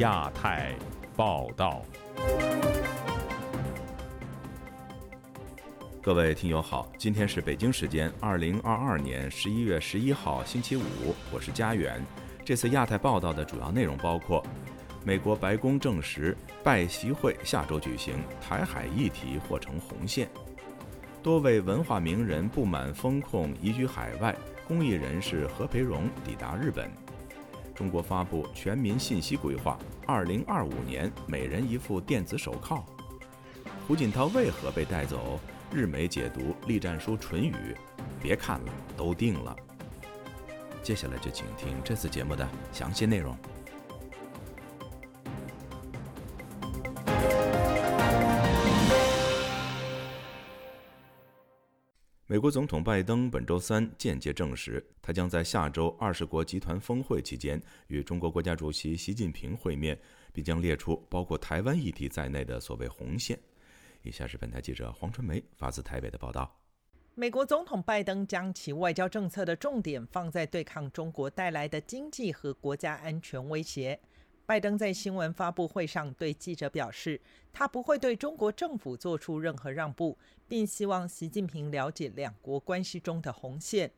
亚太报道。各位听友好，今天是北京时间二零二二年十一月十一号星期五，我是佳远。这次亚太报道的主要内容包括：美国白宫证实拜习会下周举行，台海议题或成红线；多位文化名人不满风控移居海外，公益人士何培荣抵达日本；中国发布全民信息规划，二零二五年每人一副电子手铐；胡锦涛为何被带走？日媒解读栗战书唇语，别看了，都定了。接下来就请听这次节目的详细内容。美国总统拜登本周三间接证实，他将在下周二十国集团峰会期间与中国国家主席习近平会面，并将列出包括台湾议题在内的所谓红线。以下是本台记者黄春梅发自台北的报道。美国总统拜登将其外交政策的重点放在对抗中国带来的经济和国家安全威胁。拜登在新闻发布会上对记者表示，他不会对中国政府做出任何让步，并希望习近平了解两国关系中的红线。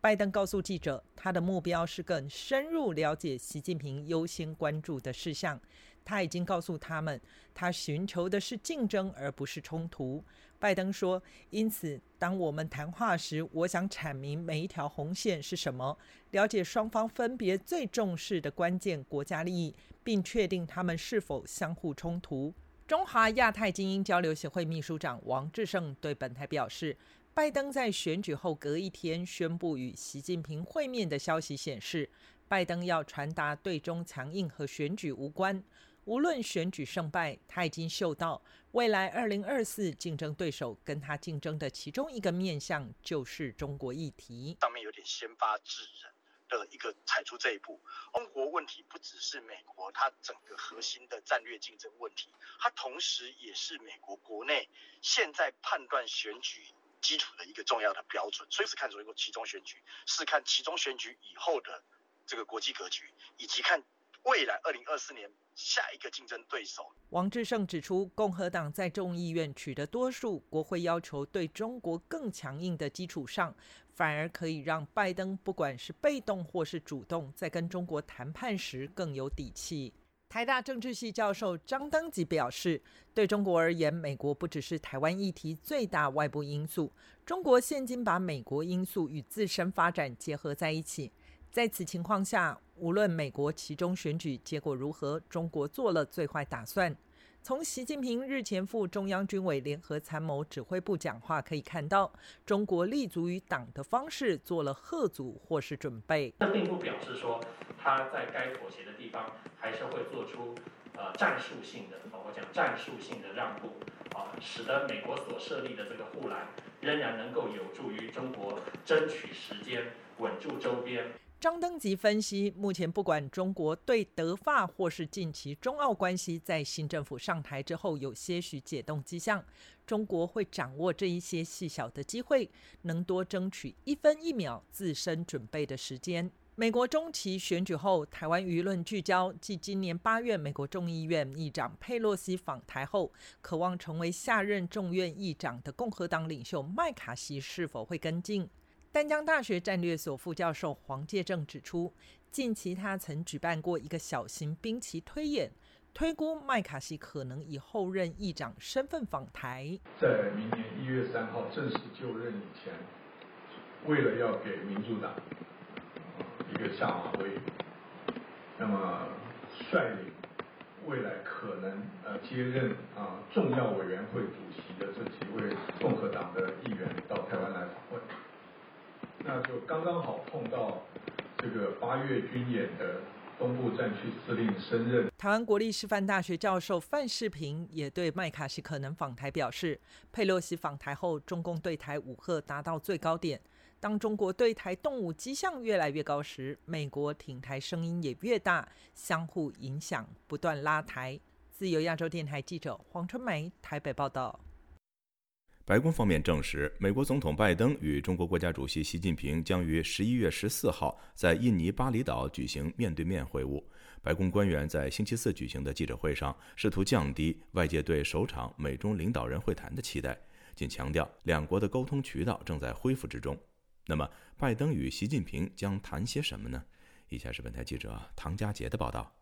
拜登告诉记者，他的目标是更深入了解习近平优先关注的事项。他已经告诉他们，他寻求的是竞争而不是冲突。拜登说：“因此，当我们谈话时，我想阐明每一条红线是什么，了解双方分别最重视的关键国家利益，并确定他们是否相互冲突。”中华亚太精英交流协会秘书长王志胜对本台表示：“拜登在选举后隔一天宣布与习近平会面的消息显示，拜登要传达对中强硬和选举无关。”无论选举胜败，他已经嗅到未来二零二四竞争对手跟他竞争的其中一个面向就是中国议题。上面有点先发制人的一个踩出这一步。中国问题不只是美国它整个核心的战略竞争问题，它同时也是美国国内现在判断选举基础的一个重要的标准。所以是看中国其中选举，是看其中选举以后的这个国际格局，以及看未来二零二四年。下一个竞争对手，王志胜指出，共和党在众议院取得多数，国会要求对中国更强硬的基础上，反而可以让拜登不管是被动或是主动，在跟中国谈判时更有底气。台大政治系教授张登吉表示，对中国而言，美国不只是台湾议题最大外部因素，中国现今把美国因素与自身发展结合在一起。在此情况下，无论美国其中选举结果如何，中国做了最坏打算。从习近平日前赴中央军委联合参谋指挥部讲话可以看到，中国立足于党的方式做了贺阻或是准备。这并不表示说他在该妥协的地方还是会做出呃战术性的，我讲战术性的让步啊，使得美国所设立的这个护栏仍然能够有助于中国争取时间，稳住周边。张登吉分析，目前不管中国对德法或是近期中澳关系，在新政府上台之后有些许解冻迹象，中国会掌握这一些细小的机会，能多争取一分一秒自身准备的时间。美国中期选举后，台湾舆论聚焦，继今年八月美国众议院议长佩洛西访台后，渴望成为下任众院议长的共和党领袖麦卡锡是否会跟进？丹江大学战略所副教授黄介正指出，近期他曾举办过一个小型兵棋推演，推估麦卡锡可能以后任议长身份访台。在明年一月三号正式就任以前，为了要给民主党一个下马威，那么率领未来可能呃接任啊重要委员会主席的这几位共和党的议员到台湾来访问。那就刚刚好碰到这个八月军演的东部战区司令升任。台湾国立师范大学教授范世平也对麦卡锡可能访台表示，佩洛西访台后，中共对台武吓达到最高点。当中国对台动武迹象越来越高时，美国挺台声音也越大，相互影响，不断拉台。自由亚洲电台记者黄春梅台北报道。白宫方面证实，美国总统拜登与中国国家主席习近平将于十一月十四号在印尼巴厘岛举行面对面会晤。白宫官员在星期四举行的记者会上，试图降低外界对首场美中领导人会谈的期待，仅强调两国的沟通渠道正在恢复之中。那么，拜登与习近平将谈些什么呢？以下是本台记者唐佳杰的报道。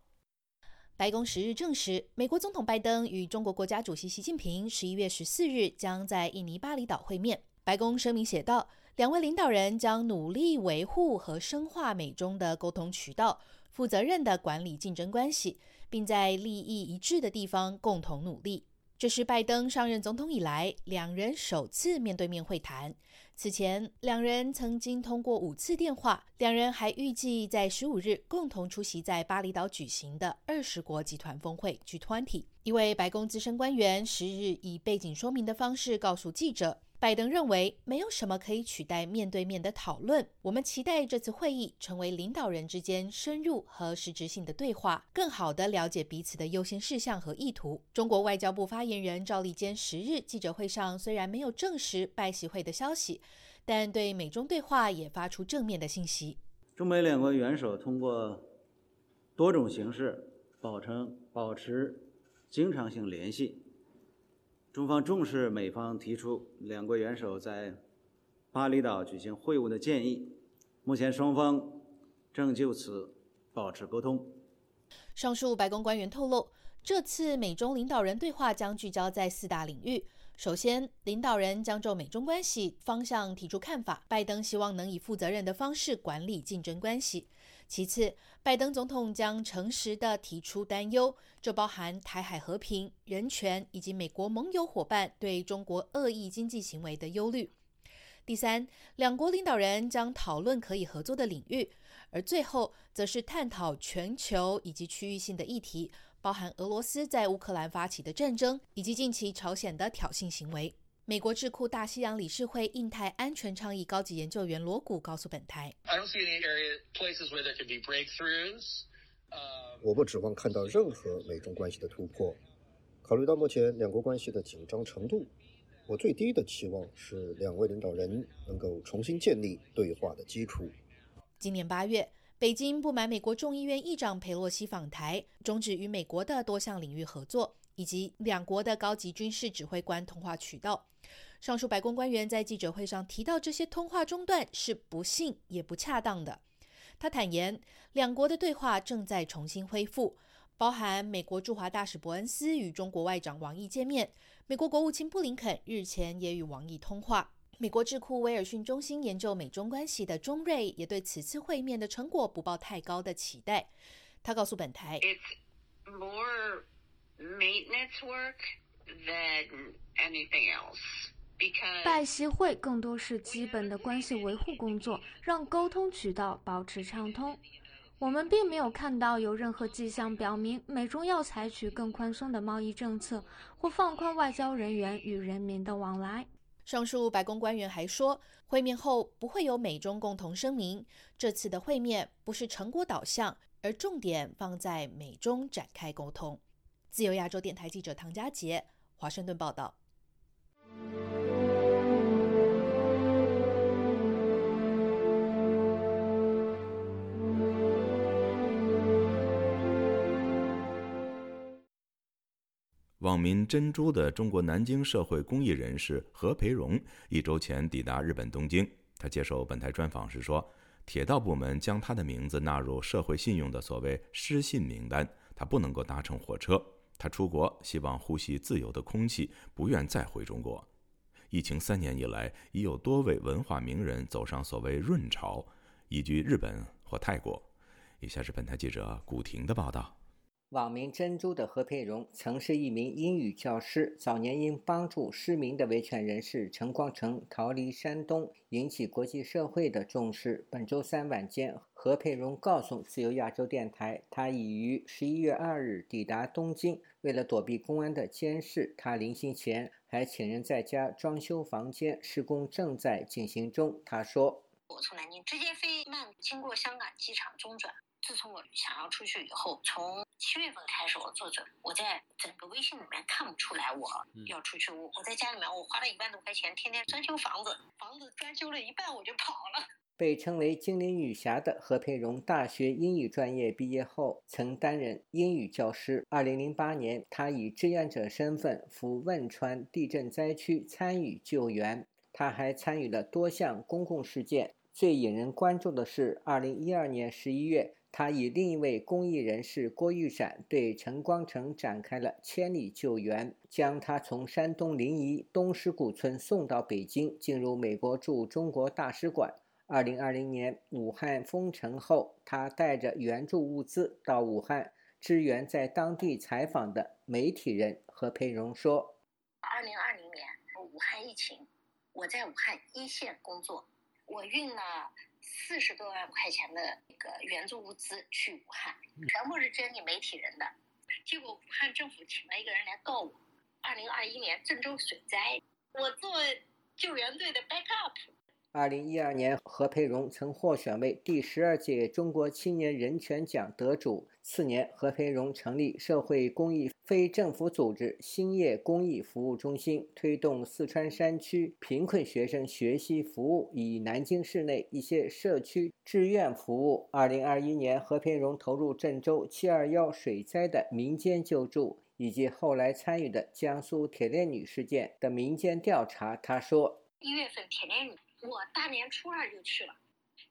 白宫十日证实，美国总统拜登与中国国家主席习近平十一月十四日将在印尼巴厘岛会面。白宫声明写道，两位领导人将努力维护和深化美中的沟通渠道，负责任地管理竞争关系，并在利益一致的地方共同努力。这是拜登上任总统以来两人首次面对面会谈。此前，两人曾经通过五次电话。两人还预计在十五日共同出席在巴厘岛举行的二十国集团峰会 （G20）。一位白宫资深官员十日以背景说明的方式告诉记者。拜登认为没有什么可以取代面对面的讨论。我们期待这次会议成为领导人之间深入和实质性的对话，更好地了解彼此的优先事项和意图。中国外交部发言人赵立坚十日记者会上虽然没有证实拜习会的消息，但对美中对话也发出正面的信息。中美两国元首通过多种形式保持保持经常性联系。中方重视美方提出两国元首在巴厘岛举行会晤的建议，目前双方正就此保持沟通。上述白宫官员透露，这次美中领导人对话将聚焦在四大领域。首先，领导人将就美中关系方向提出看法，拜登希望能以负责任的方式管理竞争关系。其次，拜登总统将诚实地提出担忧，这包含台海和平、人权以及美国盟友伙伴对中国恶意经济行为的忧虑。第三，两国领导人将讨论可以合作的领域，而最后则是探讨全球以及区域性的议题，包含俄罗斯在乌克兰发起的战争以及近期朝鲜的挑衅行为。美国智库大西洋理事会印太安全倡议高级研究员罗谷告诉本台：“我不指望看到任何美中关系的突破。考虑到目前两国关系的紧张程度，我最低的期望是两位领导人能够重新建立对话的基础。”今年八月，北京不满美国众议院议长佩洛西访台，终止与美国的多项领域合作，以及两国的高级军事指挥官通话渠道。上述白宫官员在记者会上提到，这些通话中断是不幸也不恰当的。他坦言，两国的对话正在重新恢复，包含美国驻华大使伯恩斯与中国外长王毅见面，美国国务卿布林肯日前也与王毅通话。美国智库威尔逊中心研究美中关系的钟瑞也对此次会面的成果不抱太高的期待。他告诉本台 maintenance work than anything else.” 拜习会更多是基本的关系维护工作，让沟通渠道保持畅通。我们并没有看到有任何迹象表明美中要采取更宽松的贸易政策或放宽外交人员与人民的往来。上述白宫官员还说，会面后不会有美中共同声明。这次的会面不是成果导向，而重点放在美中展开沟通。自由亚洲电台记者唐佳杰，华盛顿报道。网民“珍珠”的中国南京社会公益人士何培荣一周前抵达日本东京。他接受本台专访时说：“铁道部门将他的名字纳入社会信用的所谓失信名单，他不能够搭乘火车。他出国希望呼吸自由的空气，不愿再回中国。”疫情三年以来，已有多位文化名人走上所谓“润潮”，移居日本或泰国。以下是本台记者古婷的报道。网名“珍珠”的何佩荣曾是一名英语教师，早年因帮助失明的维权人士陈光诚逃离山东，引起国际社会的重视。本周三晚间，何佩荣告诉自由亚洲电台，他已于十一月二日抵达东京。为了躲避公安的监视，他临行前还请人在家装修房间，施工正在进行中。他说：“我从南京直接飞曼谷，经过香港机场中转。”自从我想要出去以后，从七月份开始我做准，我在整个微信里面看不出来我要出去。我我在家里面，我花了一万多块钱，天天装修房子，房子装修了一半我就跑了。被称为“精灵女侠”的何佩蓉，大学英语专业毕业后曾担任英语教师。2008年，她以志愿者身份赴汶川地震灾区参与救援。她还参与了多项公共事件。最引人关注的是，2012年11月，他与另一位公益人士郭玉闪对陈光诚展开了千里救援，将他从山东临沂东石古村送到北京，进入美国驻中国大使馆。二零二零年武汉封城后，他带着援助物资到武汉支援在当地采访的媒体人何培荣说：“二零二零年武汉疫情，我在武汉一线工作，我运了四十多万块钱的那个援助物资去武汉，全部是捐给媒体人的。结果武汉政府请了一个人来告我。二零二一年郑州水灾，我做救援队的 backup。”二零一二年，何培荣曾获选为第十二届中国青年人权奖得主。次年，何培荣成立社会公益非政府组织兴业公益服务中心，推动四川山区贫困学生学习服务以南京市内一些社区志愿服务。二零二一年，何培荣投入郑州七二幺水灾的民间救助，以及后来参与的江苏铁链女事件的民间调查。他说：“一月份铁链女。”我大年初二就去了，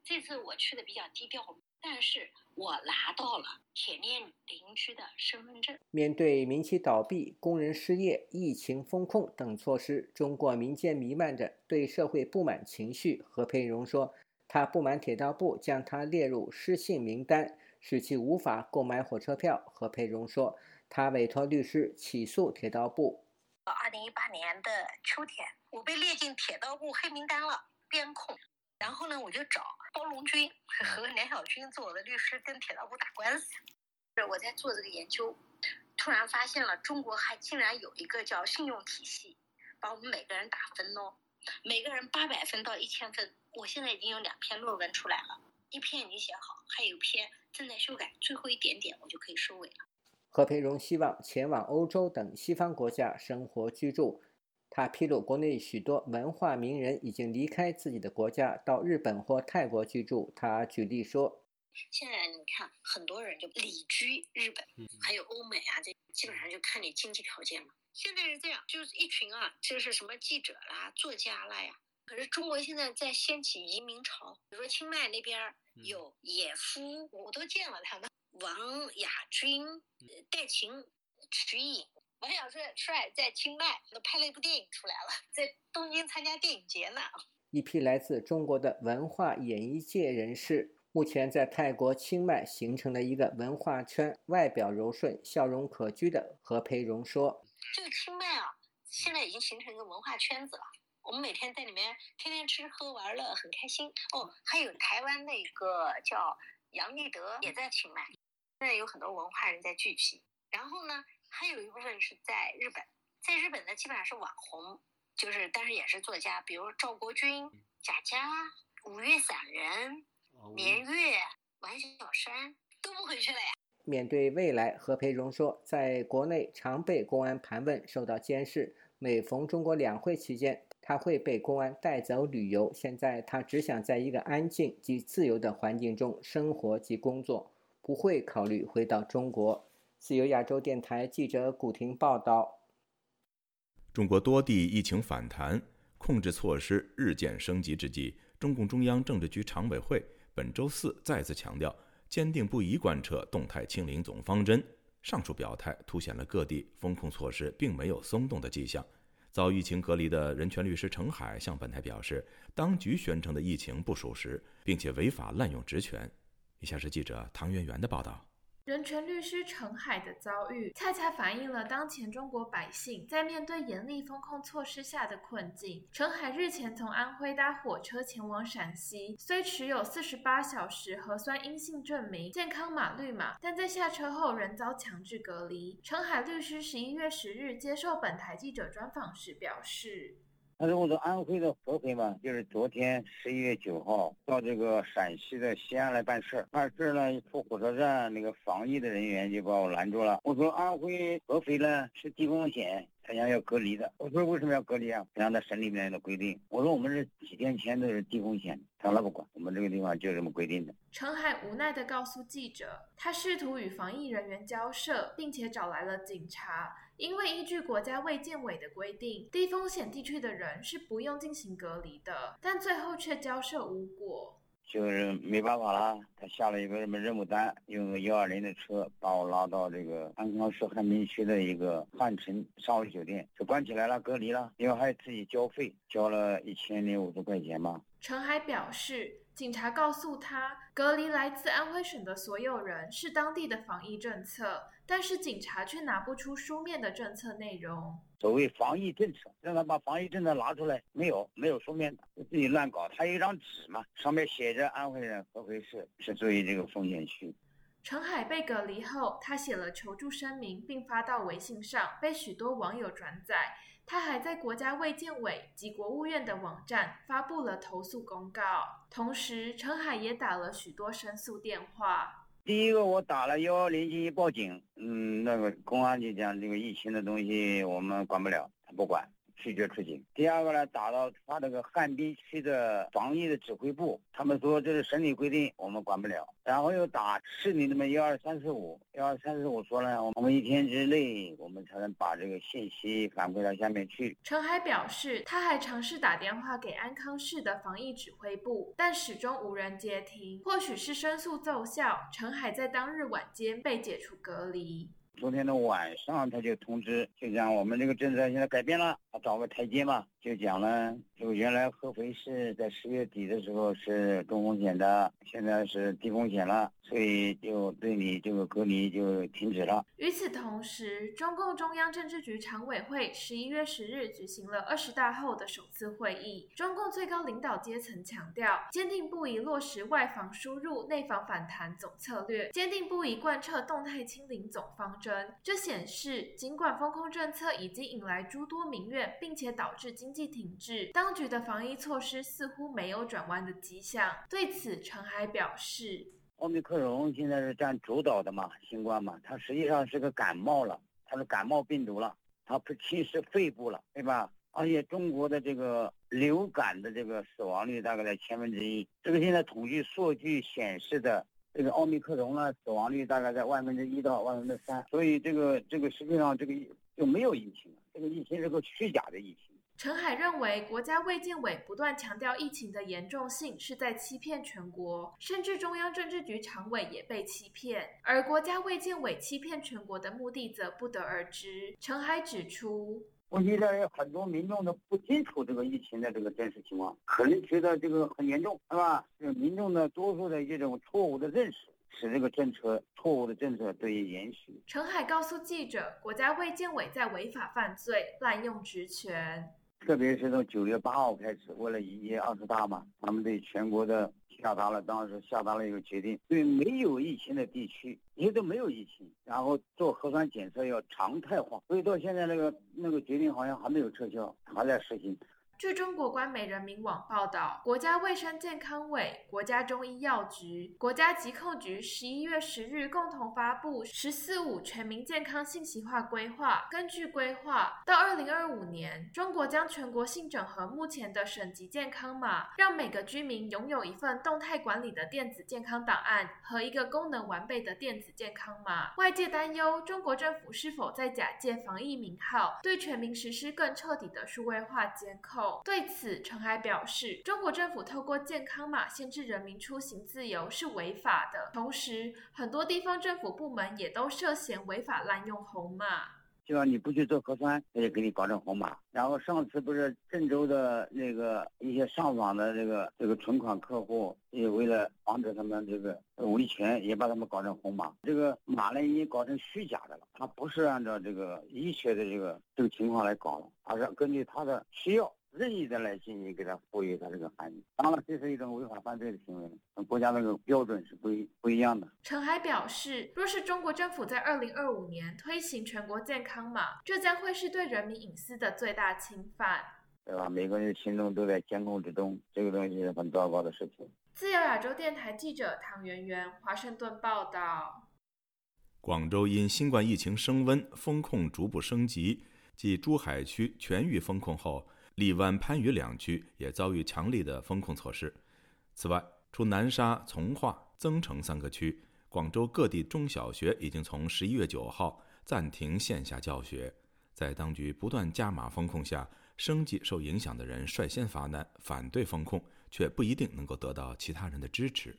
这次我去的比较低调，但是我拿到了铁链邻居的身份证。面对民企倒闭、工人失业、疫情风控等措施，中国民间弥漫着对社会不满情绪。何佩荣说，他不满铁道部将他列入失信名单，使其无法购买火车票。何佩荣说，他委托律师起诉铁道部。二零一八年的秋天，我被列进铁道部黑名单了。监控，然后呢，我就找包龙军和梁晓军做我的律师，跟铁道部打官司。我在做这个研究，突然发现了中国还竟然有一个叫信用体系，把我们每个人打分哦，每个人八百分到一千分。我现在已经有两篇论文出来了，一篇已经写好，还有一篇正在修改，最后一点点我就可以收尾了。何培荣希望前往欧洲等西方国家生活居住。他披露，国内许多文化名人已经离开自己的国家，到日本或泰国居住。他举例说：“现在你看，很多人就旅居日本，还有欧美啊，这基本上就看你经济条件嘛。现在是这样，就是一群啊，就是什么记者啦、作家啦呀。可是中国现在在掀起移民潮，比如说清迈那边有野夫，我都见了他们，王亚军、戴琴、瞿颖。”王小帅帅在清迈都拍了一部电影出来了，在东京参加电影节呢。一批来自中国的文化演艺界人士，目前在泰国清迈形成了一个文化圈。外表柔顺、笑容可掬的何培荣说：“这个清迈啊，现在已经形成一个文化圈子了。我们每天在里面天天吃喝玩乐，很开心。哦，还有台湾那个叫杨立德也在清迈，现在有很多文化人在聚集。然后呢？”还有一部分是在日本，在日本呢，基本上是网红，就是但是也是作家，比如赵国军、贾佳、五月散人、年月、王小山都不回去了呀。面对未来，何培荣说，在国内常被公安盘问，受到监视。每逢中国两会期间，他会被公安带走旅游。现在他只想在一个安静及自由的环境中生活及工作，不会考虑回到中国。自由亚洲电台记者古婷报道：中国多地疫情反弹，控制措施日渐升级之际，中共中央政治局常委会本周四再次强调，坚定不移贯彻动态清零总方针。上述表态凸显了各地风控措施并没有松动的迹象。遭疫情隔离的人权律师程海向本台表示，当局宣称的疫情不属实，并且违法滥用职权。以下是记者唐媛媛的报道。人权律师陈海的遭遇，恰恰反映了当前中国百姓在面对严厉风控措施下的困境。陈海日前从安徽搭火车前往陕西，虽持有四十八小时核酸阴性证明、健康码绿码，但在下车后仍遭强制隔离。陈海律师十一月十日接受本台记者专访时表示。他说我从安徽的合肥嘛，就是昨天十一月九号到这个陕西的西安来办事儿。办事儿呢，一出火车站，那个防疫的人员就把我拦住了。我说安徽合肥呢是低风险，他讲要隔离的。我说为什么要隔离啊？按照省里面的规定。我说我们是几天前都是低风险，他说那不管，我们这个地方就这么规定的。陈海无奈地告诉记者，他试图与防疫人员交涉，并且找来了警察，因为依据国家卫健委的规定，低风险地区的人是不用进行隔离的，但最后却交涉无果。就是没办法啦，他下了一个什么任务单，用个幺二零的车把我拉到这个安康市汉滨区的一个汉城商务酒店，就关起来了，隔离了，因为还自己交费，交了一千零五十块钱嘛。陈海表示，警察告诉他，隔离来自安徽省的所有人是当地的防疫政策，但是警察却拿不出书面的政策内容。所谓防疫政策，让他把防疫政策拿出来，没有，没有书面的，自己乱搞。他有一张纸嘛，上面写着安徽人合肥市是属于这个风险区。陈海被隔离后，他写了求助声明，并发到微信上，被许多网友转载。他还在国家卫健委及国务院的网站发布了投诉公告，同时陈海也打了许多申诉电话。第一个，我打了幺幺零进行报警，嗯，那个公安就讲这个疫情的东西我们管不了，他不管。拒绝出警。第二个呢，打到他那个汉滨区的防疫的指挥部，他们说这是省里规定，我们管不了。然后又打市里那么幺二三四五，幺二三四五说呢，我们一天之内我们才能把这个信息反馈到下面去。陈海表示，他还尝试打电话给安康市的防疫指挥部，但始终无人接听。或许是申诉奏效，陈海在当日晚间被解除隔离。昨天的晚上，他就通知，就讲我们这个政策现在改变了，他找个台阶嘛，就讲了，就原来合肥市在十月底的时候是中风险的，现在是低风险了，所以就对你这个隔离就停止了。与此同时，中共中央政治局常委会十一月十日举行了二十大后的首次会议，中共最高领导阶层强调，坚定不移落实外防输入、内防反弹总策略，坚定不移贯彻动态清零总方针。这显示，尽管风控政策已经引来诸多民怨，并且导致经经济停滞，当局的防疫措施似乎没有转弯的迹象。对此，陈海表示：“奥密克戎现在是占主导的嘛，新冠嘛，它实际上是个感冒了，它是感冒病毒了，它不侵蚀肺部了，对吧？而且中国的这个流感的这个死亡率大概在千分之一，这个现在统计数据显示的。”这个奥密克戎呢，死亡率大概在万分之一到万分之三，所以这个这个实际上这个就没有疫情，这个疫情是个虚假的疫情。陈海认为，国家卫健委不断强调疫情的严重性是在欺骗全国，甚至中央政治局常委也被欺骗，而国家卫健委欺骗全国的目的则不得而知。陈海指出。问题在于很多民众都不清楚这个疫情的这个真实情况，可能觉得这个很严重，是吧？是民众的多数的这种错误的认识，使这个政策错误的政策得以延续。陈海告诉记者，国家卫健委在违法犯罪、滥用职权，特别是从九月八号开始，为了迎接二十大嘛，他们对全国的。下达了，当时下达了一个决定，对没有疫情的地区，因为都没有疫情，然后做核酸检测要常态化，所以到现在那个那个决定好像还没有撤销，还在实行。据中国官媒人民网报道，国家卫生健康委、国家中医药局、国家疾控局十一月十日共同发布“十四五”全民健康信息化规划。根据规划，到二零二五年，中国将全国性整合目前的省级健康码，让每个居民拥有一份动态管理的电子健康档案和一个功能完备的电子健康码。外界担忧中国政府是否在假借防疫名号，对全民实施更彻底的数位化监控。对此，陈海表示，中国政府透过健康码限制人民出行自由是违法的。同时，很多地方政府部门也都涉嫌违法滥用红码。就要你不去做核酸，他就给你搞成红码。然后上次不是郑州的那个一些上访的这个这个存款客户，也为了防止他们这个维权，也把他们搞成红码。这个码呢已经搞成虚假的了，它不是按照这个医学的这个这个情况来搞的，而是根据他的需要。任意的来进行给他赋予他这个含义，当然这是一种违法犯罪的行为，国家那个标准是不一不一样的。陈海表示，若是中国政府在二零二五年推行全国健康码，这将会是对人民隐私的最大侵犯，对吧？每个人的行动都在监控之中，这个东西是很糟糕的事情。自由亚洲电台记者唐媛媛，华盛顿报道。广州因新冠疫情升温，风控逐步升级。继珠海区全域风控后，荔湾、番禺两区也遭遇强力的封控措施。此外，除南沙、从化、增城三个区，广州各地中小学已经从十一月九号暂停线下教学。在当局不断加码封控下，生计受影响的人率先发难，反对封控，却不一定能够得到其他人的支持。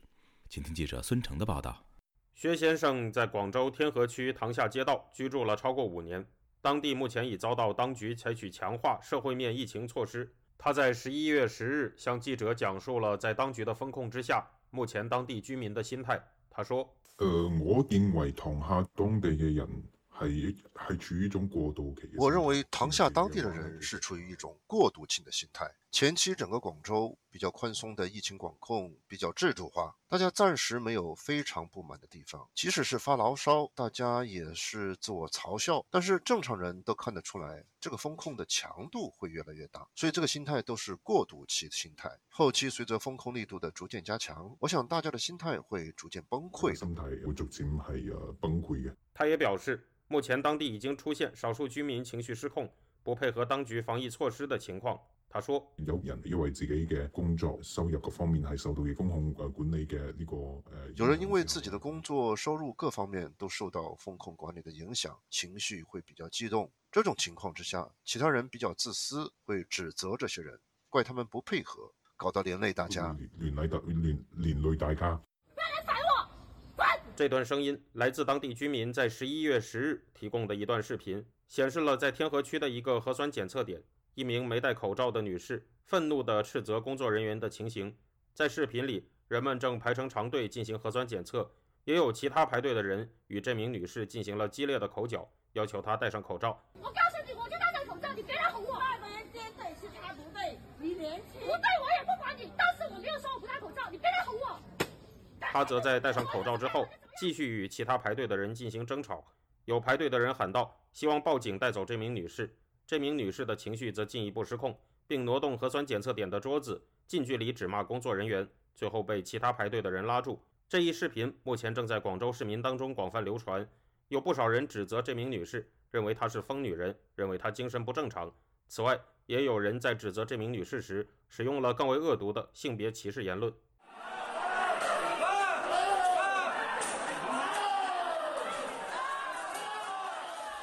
请听记者孙成的报道。薛先生在广州天河区塘下街道居住了超过五年，当地目前已遭到当局采取强化社会面疫情措施。他在十一月十日向记者讲述了在当局的封控之下，目前当地居民的心态。他说：“呃，我认为塘下当地嘅人。”还还处于一种过渡期。我认为塘下当地的人是处于一种过渡性的心态。前期整个广州比较宽松的疫情管控比较制度化，大家暂时没有非常不满的地方。即使是发牢骚，大家也是自我嘲笑。但是正常人都看得出来，这个风控的强度会越来越大，所以这个心态都是过渡期的心态。后期随着风控力度的逐渐加强，我想大家的心态会逐渐崩溃。心态会逐渐系啊崩溃嘅。他也表示。目前当地已经出现少数居民情绪失控、不配合当局防疫措施的情况。他说：“有人因为自己嘅工作收入各方面系受到风控管理嘅呢个有人因为自己的工作收入各方面都受到风控管理的影响，情绪会比较激动。这种情况之下，其他人比较自私，会指责这些人，怪他们不配合，搞到连累大家。连累大连连累大家。”这段声音来自当地居民在十一月十日提供的一段视频，显示了在天河区的一个核酸检测点，一名没戴口罩的女士愤怒地斥责工作人员的情形。在视频里，人们正排成长队进行核酸检测，也有其他排队的人与这名女士进行了激烈的口角，要求她戴上口罩。我告诉你，我就戴上口罩，你别来哄我。他们针对是他不对，你年轻不对，我也不管你，但是我没有说我不戴口罩，你别来哄我。他则在戴上口罩之后。继续与其他排队的人进行争吵，有排队的人喊道：“希望报警带走这名女士。”这名女士的情绪则进一步失控，并挪动核酸检测点的桌子，近距离指骂工作人员，最后被其他排队的人拉住。这一视频目前正在广州市民当中广泛流传，有不少人指责这名女士，认为她是疯女人，认为她精神不正常。此外，也有人在指责这名女士时使用了更为恶毒的性别歧视言论。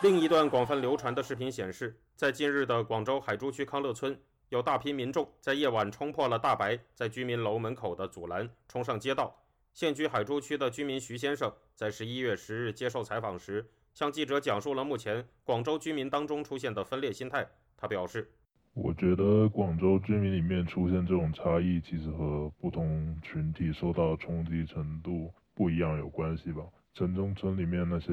另一段广泛流传的视频显示，在近日的广州海珠区康乐村，有大批民众在夜晚冲破了大白在居民楼门口的阻拦，冲上街道。现居海珠区的居民徐先生在十一月十日接受采访时，向记者讲述了目前广州居民当中出现的分裂心态。他表示：“我觉得广州居民里面出现这种差异，其实和不同群体受到冲击程度不一样有关系吧。”城中村里面那些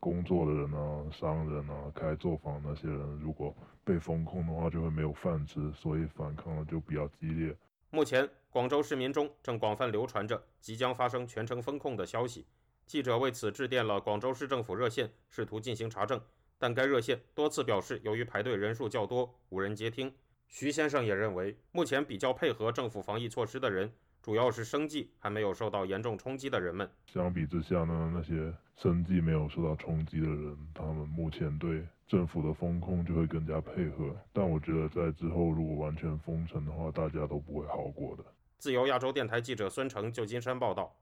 工作的人啊、商人啊、开作坊那些人，如果被封控的话，就会没有饭吃，所以反抗的就比较激烈。目前，广州市民中正广泛流传着即将发生全城封控的消息。记者为此致电了广州市政府热线，试图进行查证，但该热线多次表示，由于排队人数较多，无人接听。徐先生也认为，目前比较配合政府防疫措施的人。主要是生计还没有受到严重冲击的人们。相比之下呢，那些生计没有受到冲击的人，他们目前对政府的风控就会更加配合。但我觉得在之后如果完全封城的话，大家都不会好过的。自由亚洲电台记者孙成，旧金山报道。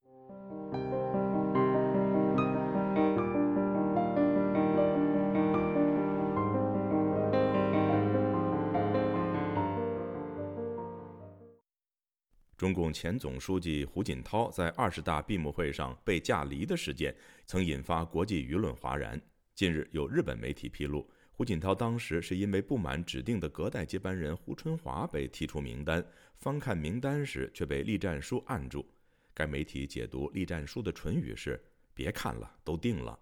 中共前总书记胡锦涛在二十大闭幕会上被架离的事件，曾引发国际舆论哗然。近日，有日本媒体披露，胡锦涛当时是因为不满指定的隔代接班人胡春华被踢出名单，翻看名单时却被栗战书按住。该媒体解读栗战书的唇语是：“别看了，都定了。”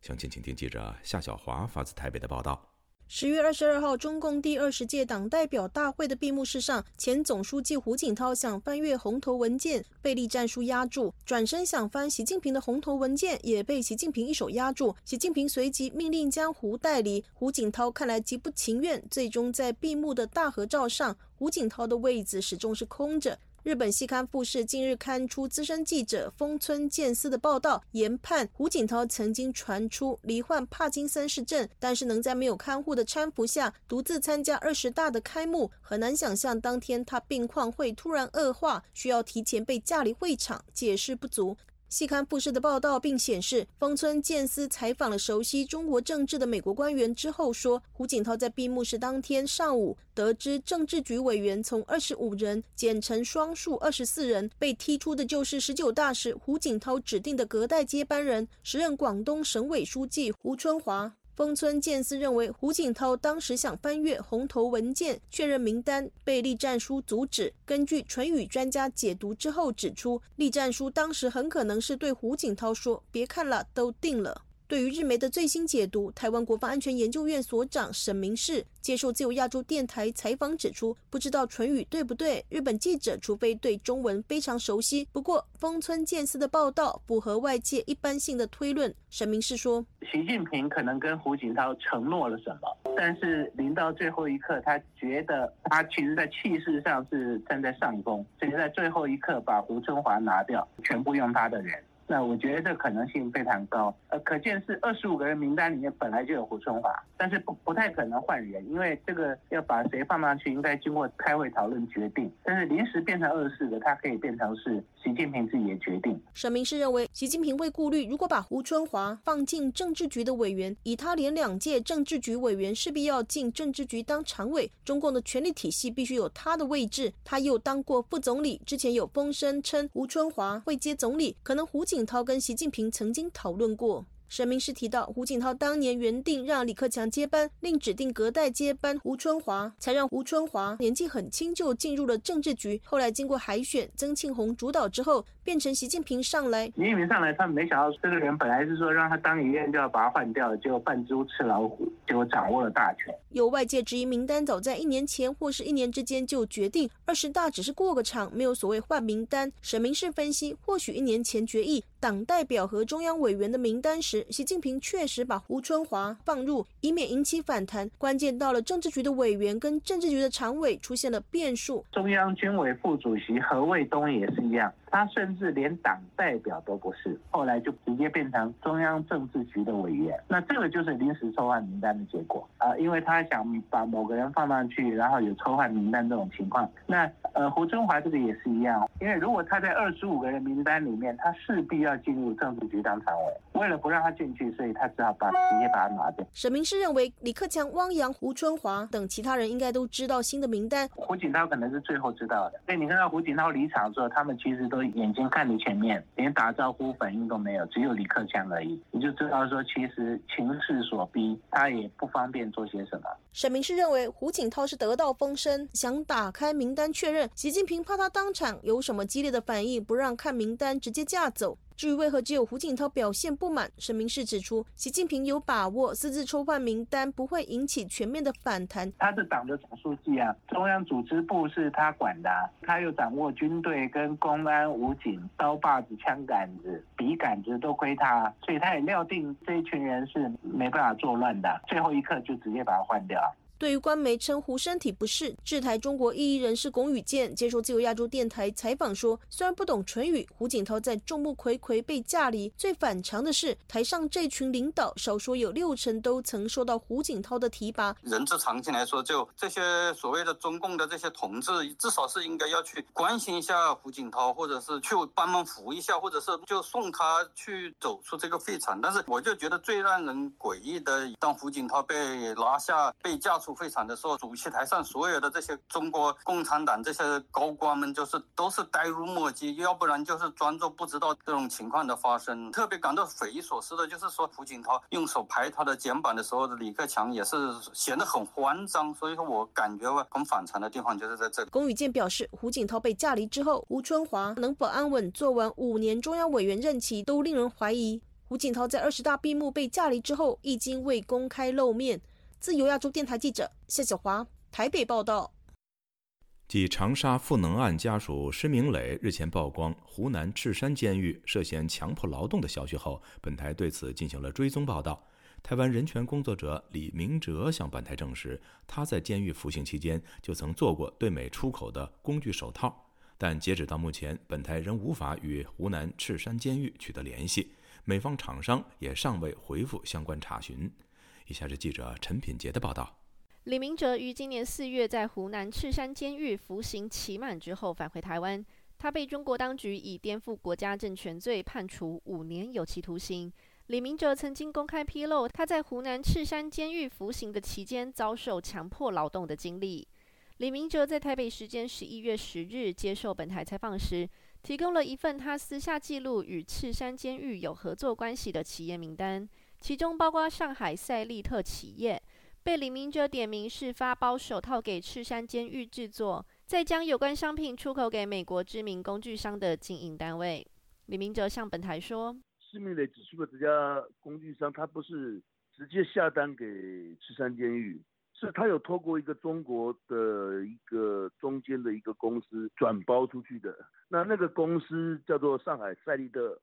详情，请听记者夏小华发自台北的报道。十月二十二号，中共第二十届党代表大会的闭幕式上，前总书记胡锦涛想翻阅红头文件，被栗战书压住；转身想翻习近平的红头文件，也被习近平一手压住。习近平随即命令将胡带离。胡锦涛看来极不情愿，最终在闭幕的大合照上，胡锦涛的位子始终是空着。日本西刊富士近日刊出资深记者丰村健司的报道，研判胡锦涛曾经传出罹患帕金森氏症，但是能在没有看护的搀扶下独自参加二十大的开幕，很难想象当天他病况会突然恶化，需要提前被架离会场，解释不足。细看富士的报道，并显示，方村建司采访了熟悉中国政治的美国官员之后说，胡锦涛在闭幕式当天上午得知政治局委员从二十五人减成双数二十四人，被踢出的就是十九大时胡锦涛指定的隔代接班人，时任广东省委书记胡春华。丰村健司认为，胡锦涛当时想翻阅红头文件确认名单，被栗战书阻止。根据唇语专家解读之后指出，栗战书当时很可能是对胡锦涛说：“别看了，都定了。”对于日媒的最新解读，台湾国防安全研究院所长沈明世接受自由亚洲电台采访指出，不知道唇语对不对，日本记者除非对中文非常熟悉。不过，丰村健司的报道符合外界一般性的推论。沈明世说：“习近平可能跟胡锦涛承诺了什么，但是临到最后一刻，他觉得他其实在气势上是站在上风，所以在最后一刻把胡春华拿掉，全部用他的人。”那我觉得这可能性非常高，呃，可见是二十五个人名单里面本来就有胡春华，但是不不太可能换人，因为这个要把谁放上去，应该经过开会讨论决定。但是临时变成二十四个，他可以变成是习近平自己的决定。沈明是认为，习近平会顾虑，如果把胡春华放进政治局的委员，以他连两届政治局委员，势必要进政治局当常委，中共的权力体系必须有他的位置。他又当过副总理，之前有风声称胡春华会接总理，可能胡锦。涛跟习近平曾经讨论过。沈明是提到，胡锦涛当年原定让李克强接班，另指定隔代接班胡春华，才让胡春华年纪很轻就进入了政治局。后来经过海选，曾庆红主导之后，变成习近平上来。习近平上来，他们没想到这个人本来是说让他当一任就要把他换掉，结果扮猪吃老虎，结果掌握了大权。有外界质疑，名单早在一年前或是一年之间就决定，二十大只是过个场，没有所谓换名单。沈明是分析，或许一年前决议党代表和中央委员的名单时。习近平确实把胡春华放入，以免引起反弹。关键到了政治局的委员跟政治局的常委出现了变数。中央军委副主席何卫东也是一样。他甚至连党代表都不是，后来就直接变成中央政治局的委员。那这个就是临时抽换名单的结果啊，因为他想把某个人放上去，然后有抽换名单这种情况。那呃，胡春华这个也是一样，因为如果他在二十五个人名单里面，他势必要进入政治局当常委。为了不让他进去，所以他只好把直接把他拿掉。沈明是认为李克强、汪洋、胡春华等其他人应该都知道新的名单。胡锦涛可能是最后知道的。所以你看到胡锦涛离场之后，他们其实都。眼睛看你前面，连打招呼反应都没有，只有李克强而已。你就知道说，其实情势所逼，他也不方便做些什么。沈明是认为胡锦涛是得到风声，想打开名单确认。习近平怕他当场有什么激烈的反应，不让看名单，直接架走。至于为何只有胡锦涛表现不满，沈明是指出，习近平有把握私自抽换名单不会引起全面的反弹。他是党的总书记啊，中央组织部是他管的，他又掌握军队跟公安、武警，刀把子、枪杆子、笔杆子都归他，所以他也料定这一群人是没办法作乱的，最后一刻就直接把他换掉。对于官媒称胡身体不适，制台中国异议人士龚宇健接受自由亚洲电台采访说，虽然不懂唇语，胡锦涛在众目睽睽被架离，最反常的是台上这群领导少说有六成都曾受到胡锦涛的提拔。人之常情来说，就这些所谓的中共的这些同志，至少是应该要去关心一下胡锦涛，或者是去帮忙扶一下，或者是就送他去走出这个废场。但是我就觉得最让人诡异的，当胡锦涛被拿下、被架出。会场的时候，主席台上所有的这些中国共产党这些高官们，就是都是呆如木鸡，要不然就是装作不知道这种情况的发生。特别感到匪夷所思的就是说，胡锦涛用手拍他的肩膀的时候，李克强也是显得很慌张。所以说我感觉很反常的地方就是在这里。龚宇健表示，胡锦涛被架离之后，吴春华能否安稳做完五年中央委员任期，都令人怀疑。胡锦涛在二十大闭幕被架离之后，一经未公开露面。自由亚洲电台记者谢小华台北报道。继长沙赋能案家属施明磊日前曝光湖南赤山监狱涉嫌强迫劳动的消息后，本台对此进行了追踪报道。台湾人权工作者李明哲向本台证实，他在监狱服刑期间就曾做过对美出口的工具手套。但截止到目前，本台仍无法与湖南赤山监狱取得联系，美方厂商也尚未回复相关查询。以下是记者陈品杰的报道：李明哲于今年四月在湖南赤山监狱服刑期满之后返回台湾，他被中国当局以颠覆国家政权罪判处五年有期徒刑。李明哲曾经公开披露他在湖南赤山监狱服刑的期间遭受强迫劳动的经历。李明哲在台北时间十一月十日接受本台采访时，提供了一份他私下记录与赤山监狱有合作关系的企业名单，其中包括上海赛利特企业，被李明哲点名是发包手套给赤山监狱制作，再将有关商品出口给美国知名工具商的经营单位。李明哲向本台说：“施明磊指出的这家工具商，他不是直接下单给赤山监狱。”是他有透过一个中国的一个中间的一个公司转包出去的，那那个公司叫做上海赛利特，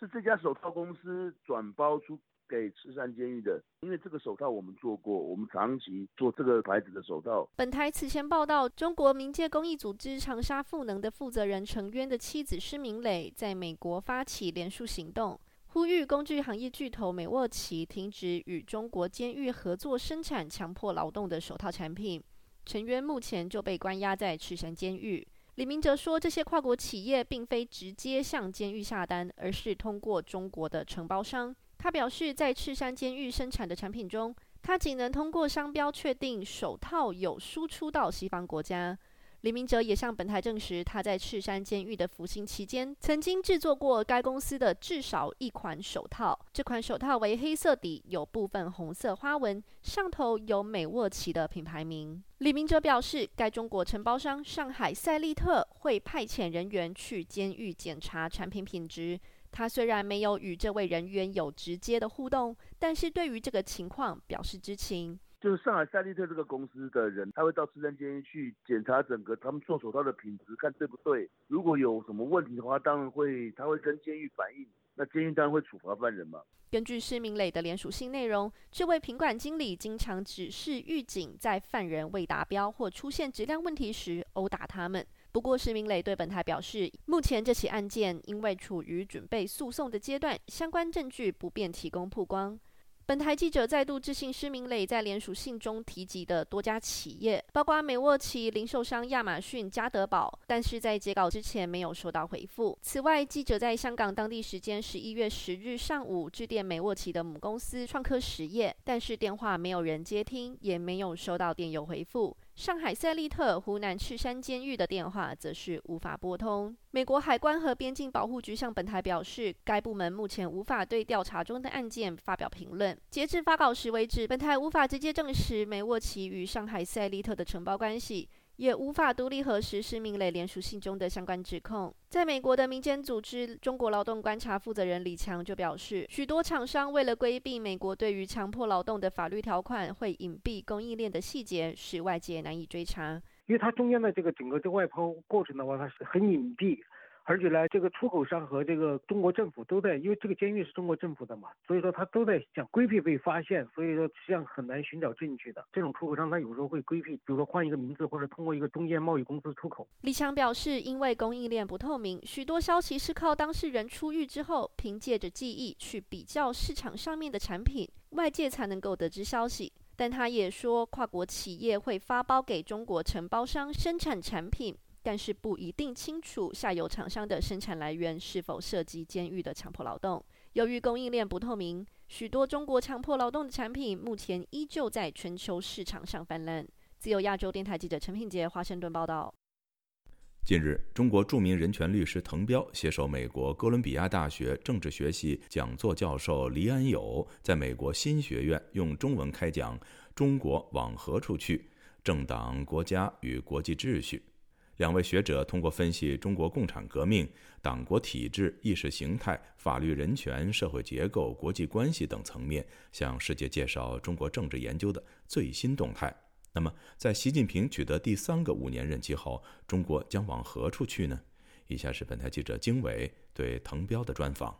是这家手套公司转包出给赤山监狱的。因为这个手套我们做过，我们长期做这个牌子的手套。本台此前报道，中国民界公益组织长沙赋能的负责人程渊的妻子施明磊在美国发起连署行动。呼吁工具行业巨头美沃奇停止与中国监狱合作生产强迫劳动的手套产品。陈渊目前就被关押在赤山监狱。李明哲说，这些跨国企业并非直接向监狱下单，而是通过中国的承包商。他表示，在赤山监狱生产的产品中，他仅能通过商标确定手套有输出到西方国家。李明哲也向本台证实，他在赤山监狱的服刑期间，曾经制作过该公司的至少一款手套。这款手套为黑色底，有部分红色花纹，上头有美沃奇的品牌名。李明哲表示，该中国承包商上海赛利特会派遣人员去监狱检查产品品质。他虽然没有与这位人员有直接的互动，但是对于这个情况表示知情。就是上海赛利特这个公司的人，他会到赤山监狱去检查整个他们做手套的品质，看对不对。如果有什么问题的话，当然会他会跟监狱反映，那监狱当然会处罚犯人嘛。根据施明磊的联署信内容，这位品管经理经常指示狱警在犯人未达标或出现质量问题时殴打他们。不过施明磊对本台表示，目前这起案件因为处于准备诉讼的阶段，相关证据不便提供曝光。本台记者再度致信施明磊在联署信中提及的多家企业，包括美沃奇、零售商亚马逊、加德宝，但是在截稿之前没有收到回复。此外，记者在香港当地时间十一月十日上午致电美沃奇的母公司创科实业，但是电话没有人接听，也没有收到电邮回复。上海赛利特、湖南赤山监狱的电话则是无法拨通。美国海关和边境保护局向本台表示，该部门目前无法对调查中的案件发表评论。截至发稿时为止，本台无法直接证实梅沃奇与上海赛利特的承包关系。也无法独立核实施明磊联署信中的相关指控。在美国的民间组织中国劳动观察负责人李强就表示，许多厂商为了规避美国对于强迫劳动的法律条款，会隐蔽供应链的细节，使外界难以追查。因为它中间的这个整个这外抛过程的话，它是很隐蔽。而且呢，这个出口商和这个中国政府都在，因为这个监狱是中国政府的嘛，所以说他都在想规避被发现，所以说实际上很难寻找证据的。这种出口商他有时候会规避，比如说换一个名字，或者通过一个中间贸易公司出口。李强表示，因为供应链不透明，许多消息是靠当事人出狱之后，凭借着记忆去比较市场上面的产品，外界才能够得知消息。但他也说，跨国企业会发包给中国承包商生产产品。但是不一定清楚下游厂商的生产来源是否涉及监狱的强迫劳动。由于供应链不透明，许多中国强迫劳动的产品目前依旧在全球市场上泛滥。自由亚洲电台记者陈品杰华盛顿报道。近日，中国著名人权律师滕彪携手美国哥伦比亚大学政治学系讲座教授黎安友，在美国新学院用中文开讲《中国往何处去：政党、国家与国际秩序》。两位学者通过分析中国共产革命、党国体制、意识形态、法律人权、社会结构、国际关系等层面，向世界介绍中国政治研究的最新动态。那么，在习近平取得第三个五年任期后，中国将往何处去呢？以下是本台记者经纬对滕彪的专访。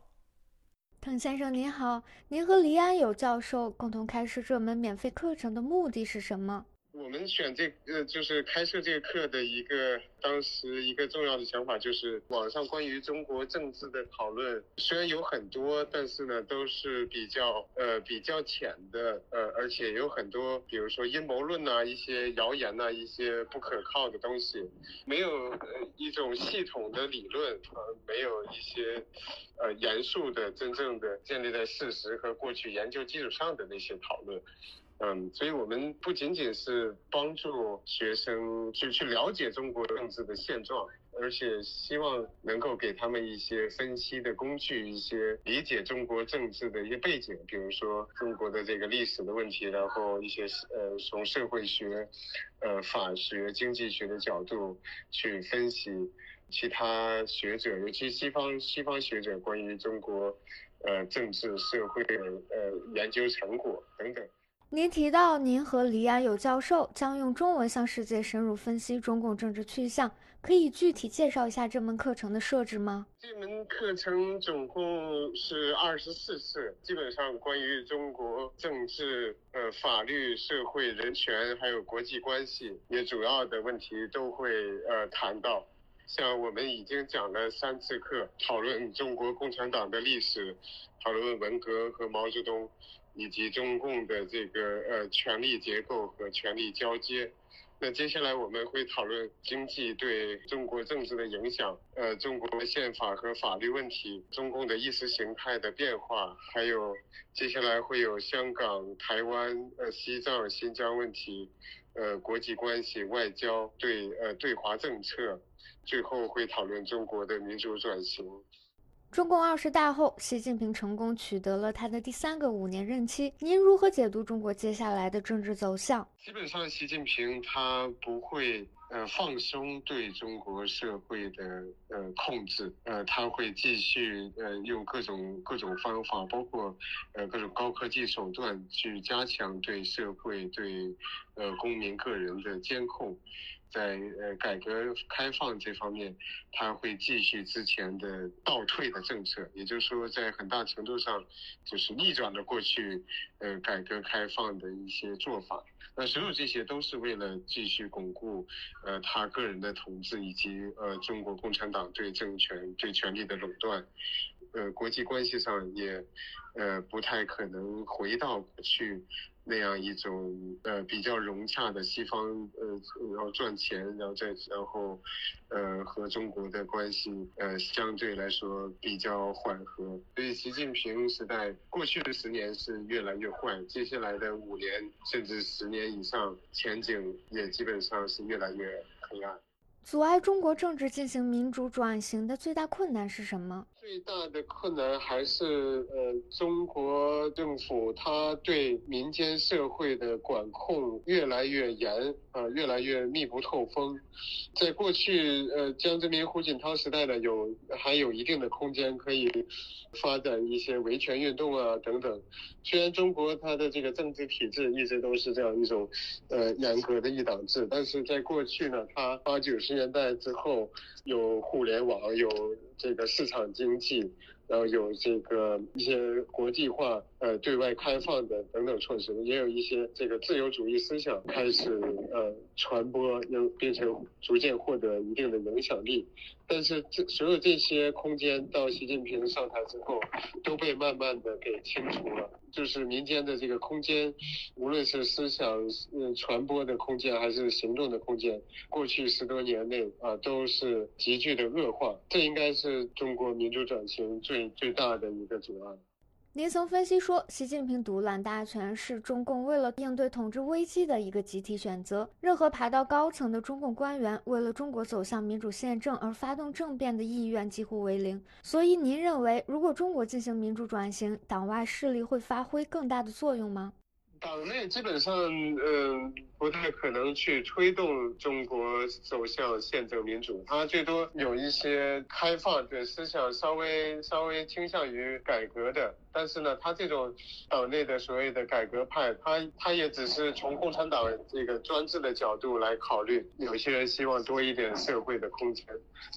滕先生您好，您和黎安友教授共同开设这门免费课程的目的是什么？我们选这呃，就是开设这个课的一个当时一个重要的想法，就是网上关于中国政治的讨论虽然有很多，但是呢都是比较呃比较浅的，呃，而且有很多，比如说阴谋论呐、一些谣言呐、一些不可靠的东西，没有呃一种系统的理论，呃，没有一些呃严肃的、真正的建立在事实和过去研究基础上的那些讨论。嗯，所以我们不仅仅是帮助学生去去了解中国政治的现状，而且希望能够给他们一些分析的工具，一些理解中国政治的一些背景，比如说中国的这个历史的问题，然后一些呃从社会学、呃法学、经济学的角度去分析其他学者，尤其西方西方学者关于中国呃政治社会呃研究成果等等。您提到，您和黎安友教授将用中文向世界深入分析中共政治去向，可以具体介绍一下这门课程的设置吗？这门课程总共是二十四次，基本上关于中国政治、呃法律、社会、人权，还有国际关系，也主要的问题都会呃谈到。像我们已经讲了三次课，讨论中国共产党的历史，讨论文革和毛泽东。以及中共的这个呃权力结构和权力交接，那接下来我们会讨论经济对中国政治的影响，呃，中国宪法和法律问题，中共的意识形态的变化，还有接下来会有香港、台湾、呃西藏、新疆问题，呃国际关系、外交对呃对华政策，最后会讨论中国的民主转型。中共二十大后，习近平成功取得了他的第三个五年任期。您如何解读中国接下来的政治走向？基本上，习近平他不会呃放松对中国社会的呃控制，呃他会继续呃用各种各种方法，包括呃各种高科技手段去加强对社会对呃公民个人的监控。在呃改革开放这方面，他会继续之前的倒退的政策，也就是说，在很大程度上就是逆转了过去呃改革开放的一些做法。那所有这些都是为了继续巩固呃他个人的统治，以及呃中国共产党对政权对权力的垄断。呃，国际关系上也呃不太可能回到过去。那样一种呃比较融洽的西方呃然后赚钱然后再然后呃和中国的关系呃相对来说比较缓和，所以习近平时代过去的十年是越来越坏，接下来的五年甚至十年以上前景也基本上是越来越黑暗。阻碍中国政治进行民主转型的最大困难是什么？最大的困难还是呃，中国政府它对民间社会的管控越来越严啊，越来越密不透风。在过去呃，江泽民、胡锦涛时代呢，有还有一定的空间可以发展一些维权运动啊等等。虽然中国它的这个政治体制一直都是这样一种呃严格的一党制，但是在过去呢，它八九十年代之后有互联网有。这个市场经济，然后有这个一些国际化、呃对外开放的等等措施，也有一些这个自由主义思想开始呃传播，又并且逐渐获得一定的影响力。但是这所有这些空间到习近平上台之后，都被慢慢的给清除了。就是民间的这个空间，无论是思想嗯传播的空间，还是行动的空间，过去十多年内啊都是急剧的恶化。这应该是中国民主转型最最大的一个阻碍。您曾分析说，习近平独揽大权是中共为了应对统治危机的一个集体选择。任何爬到高层的中共官员，为了中国走向民主宪政而发动政变的意愿几乎为零。所以，您认为，如果中国进行民主转型，党外势力会发挥更大的作用吗？党内基本上，嗯，不太可能去推动中国走向宪政民主。它最多有一些开放的思想，稍微稍微倾向于改革的，但是呢，他这种党内的所谓的改革派，他他也只是从共产党这个专制的角度来考虑，有些人希望多一点社会的空间，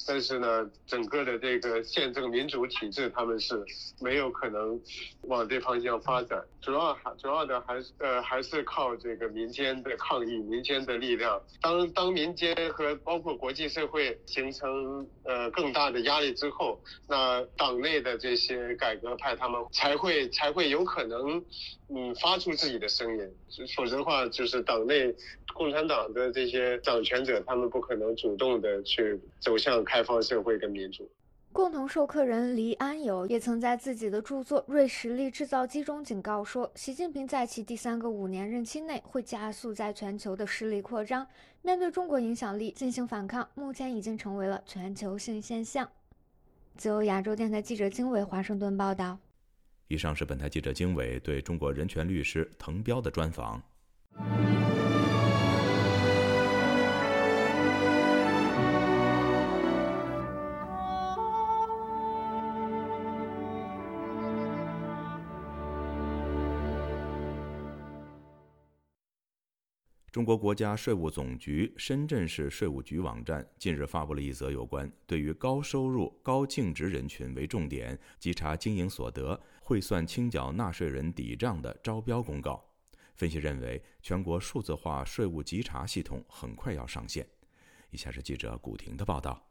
但是呢，整个的这个宪政民主体制，他们是没有可能往这方向发展，主要还主要的还是呃还是靠这个民间的抗议、民间的力量。当当民间和包括国际社会形成呃更大的压力之后，那党内的这些改革派他们才会才会有可能嗯发出自己的声音，否则的话就是党内共产党的这些掌权者，他们不可能主动的去走向开放社会跟民主。共同授课人黎安友也曾在自己的著作《锐实力制造机》中警告说，习近平在其第三个五年任期内会加速在全球的势力扩张，面对中国影响力进行反抗，目前已经成为了全球性现象。自由亚洲电台记者经纬华盛顿报道。以上是本台记者经纬对中国人权律师滕彪的专访。中国国家税务总局深圳市税务局网站近日发布了一则有关对于高收入、高净值人群为重点稽查经营所得、汇算清缴纳税人抵账的招标公告。分析认为，全国数字化税务稽查系统很快要上线。以下是记者古婷的报道。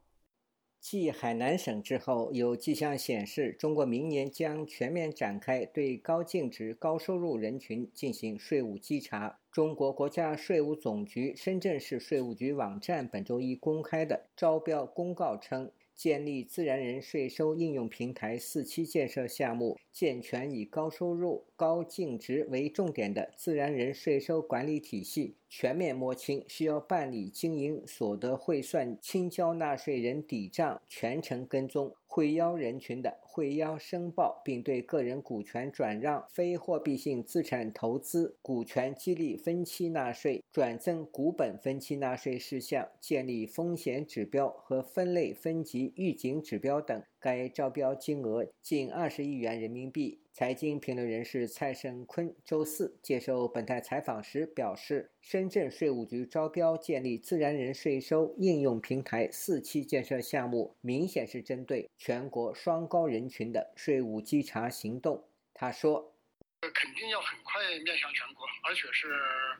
继海南省之后，有迹象显示，中国明年将全面展开对高净值、高收入人群进行税务稽查。中国国家税务总局深圳市税务局网站本周一公开的招标公告称，建立自然人税收应用平台四期建设项目，健全以高收入、高净值为重点的自然人税收管理体系，全面摸清需要办理经营所得汇算、清缴纳税人抵账、全程跟踪。会邀人群的会邀申报，并对个人股权转让、非货币性资产投资、股权激励分期纳税、转增股本分期纳税事项建立风险指标和分类分级预警指标等。该招标金额近二十亿元人民币。财经评论人士蔡胜坤周四接受本台采访时表示，深圳税务局招标建立自然人税收应用平台四期建设项目，明显是针对全国双高人群的税务稽查行动。他说：“肯定要很快面向全国，而且是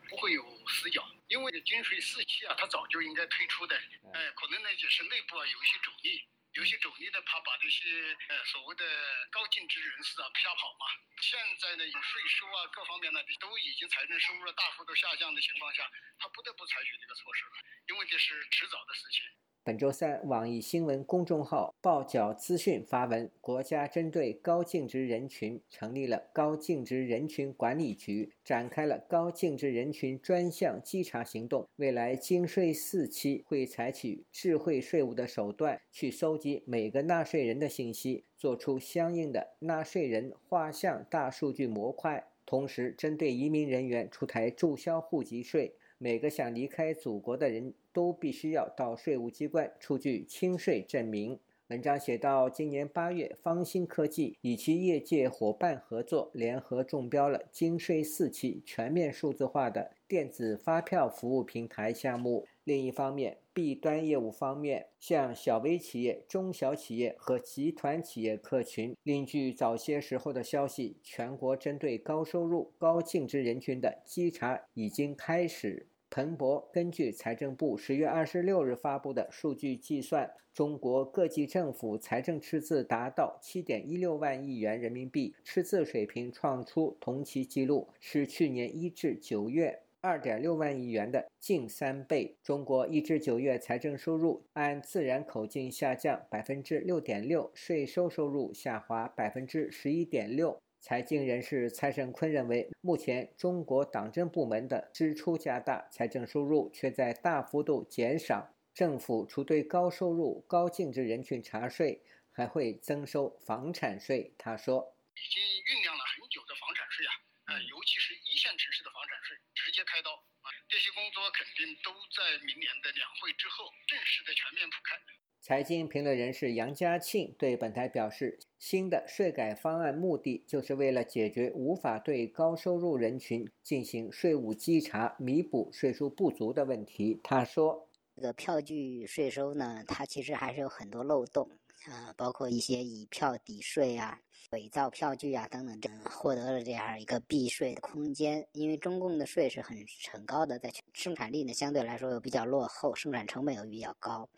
不会有死角，因为金税四期啊，它早就应该推出的。哎，可能呢也是内部啊有一些主意。”有些主力的，怕把这些呃所谓的高净值人士啊吓跑嘛。现在呢，有税收啊各方面呢都已经财政收入大幅度下降的情况下，他不得不采取这个措施了，因为这是迟早的事情。本周三，网易新闻公众号“报角资讯”发文，国家针对高净值人群成立了高净值人群管理局，展开了高净值人群专项稽查行动。未来京税四期会采取智慧税务的手段，去搜集每个纳税人的信息，做出相应的纳税人画像大数据模块，同时针对移民人员出台注销户籍税。每个想离开祖国的人都必须要到税务机关出具清税证明。文章写到，今年八月，方兴科技与其业界伙伴合作，联合中标了金税四期全面数字化的电子发票服务平台项目。另一方面，B 端业务方面，向小微企业、中小企业和集团企业客群。另据早些时候的消息，全国针对高收入、高净值人群的稽查已经开始。彭博根据财政部十月二十六日发布的数据计算，中国各级政府财政赤字达到七点一六万亿元人民币，赤字水平创出同期纪录，是去年一至九月二点六万亿元的近三倍。中国一至九月财政收入按自然口径下降百分之六点六，税收收入下滑百分之十一点六。财经人士蔡胜坤认为，目前中国党政部门的支出加大，财政收入却在大幅度减少。政府除对高收入、高净值人群查税，还会增收房产税。他说：“已经酝酿了很久的房产税啊，呃，尤其是一线城市的房产税直接开刀啊，这些工作肯定都在明年的两会之后正式的全面铺开。”财经评论人士杨家庆对本台表示，新的税改方案目的就是为了解决无法对高收入人群进行税务稽查、弥补税收不足的问题。他说：“这个票据税收呢，它其实还是有很多漏洞。”啊，包括一些以票抵税啊、伪造票据啊等等，这获得了这样一个避税的空间。因为中共的税是很很高的，在生产力呢相对来说又比较落后，生产成本又比较高。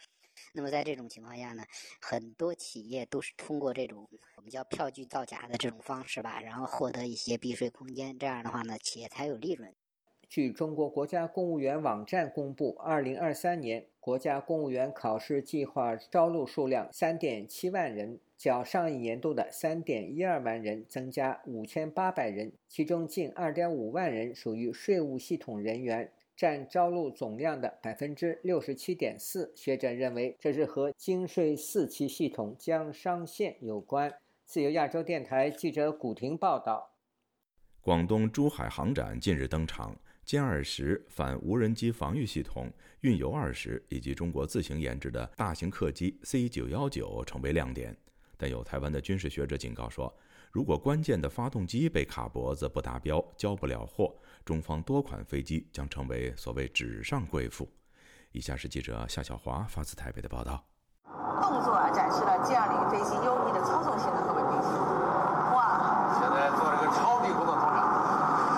那么在这种情况下呢，很多企业都是通过这种我们叫票据造假的这种方式吧，然后获得一些避税空间。这样的话呢，企业才有利润。据中国国家公务员网站公布，二零二三年国家公务员考试计划招录数量三点七万人，较上一年度的三点一二万人增加五千八百人，其中近二点五万人属于税务系统人员，占招录总量的百分之六十七点四。学者认为，这是和京税四期系统将上线有关。自由亚洲电台记者古婷报道。广东珠海航展近日登场。歼二十反无人机防御系统、运油二十以及中国自行研制的大型客机 C 九幺九成为亮点，但有台湾的军事学者警告说，如果关键的发动机被卡脖子不达标，交不了货，中方多款飞机将成为所谓纸上贵妇。以下是记者夏小华发自台北的报道。动作，展示了歼二零飞机优异的操纵性能和稳定性。哇！现在做了个超低空的通畅。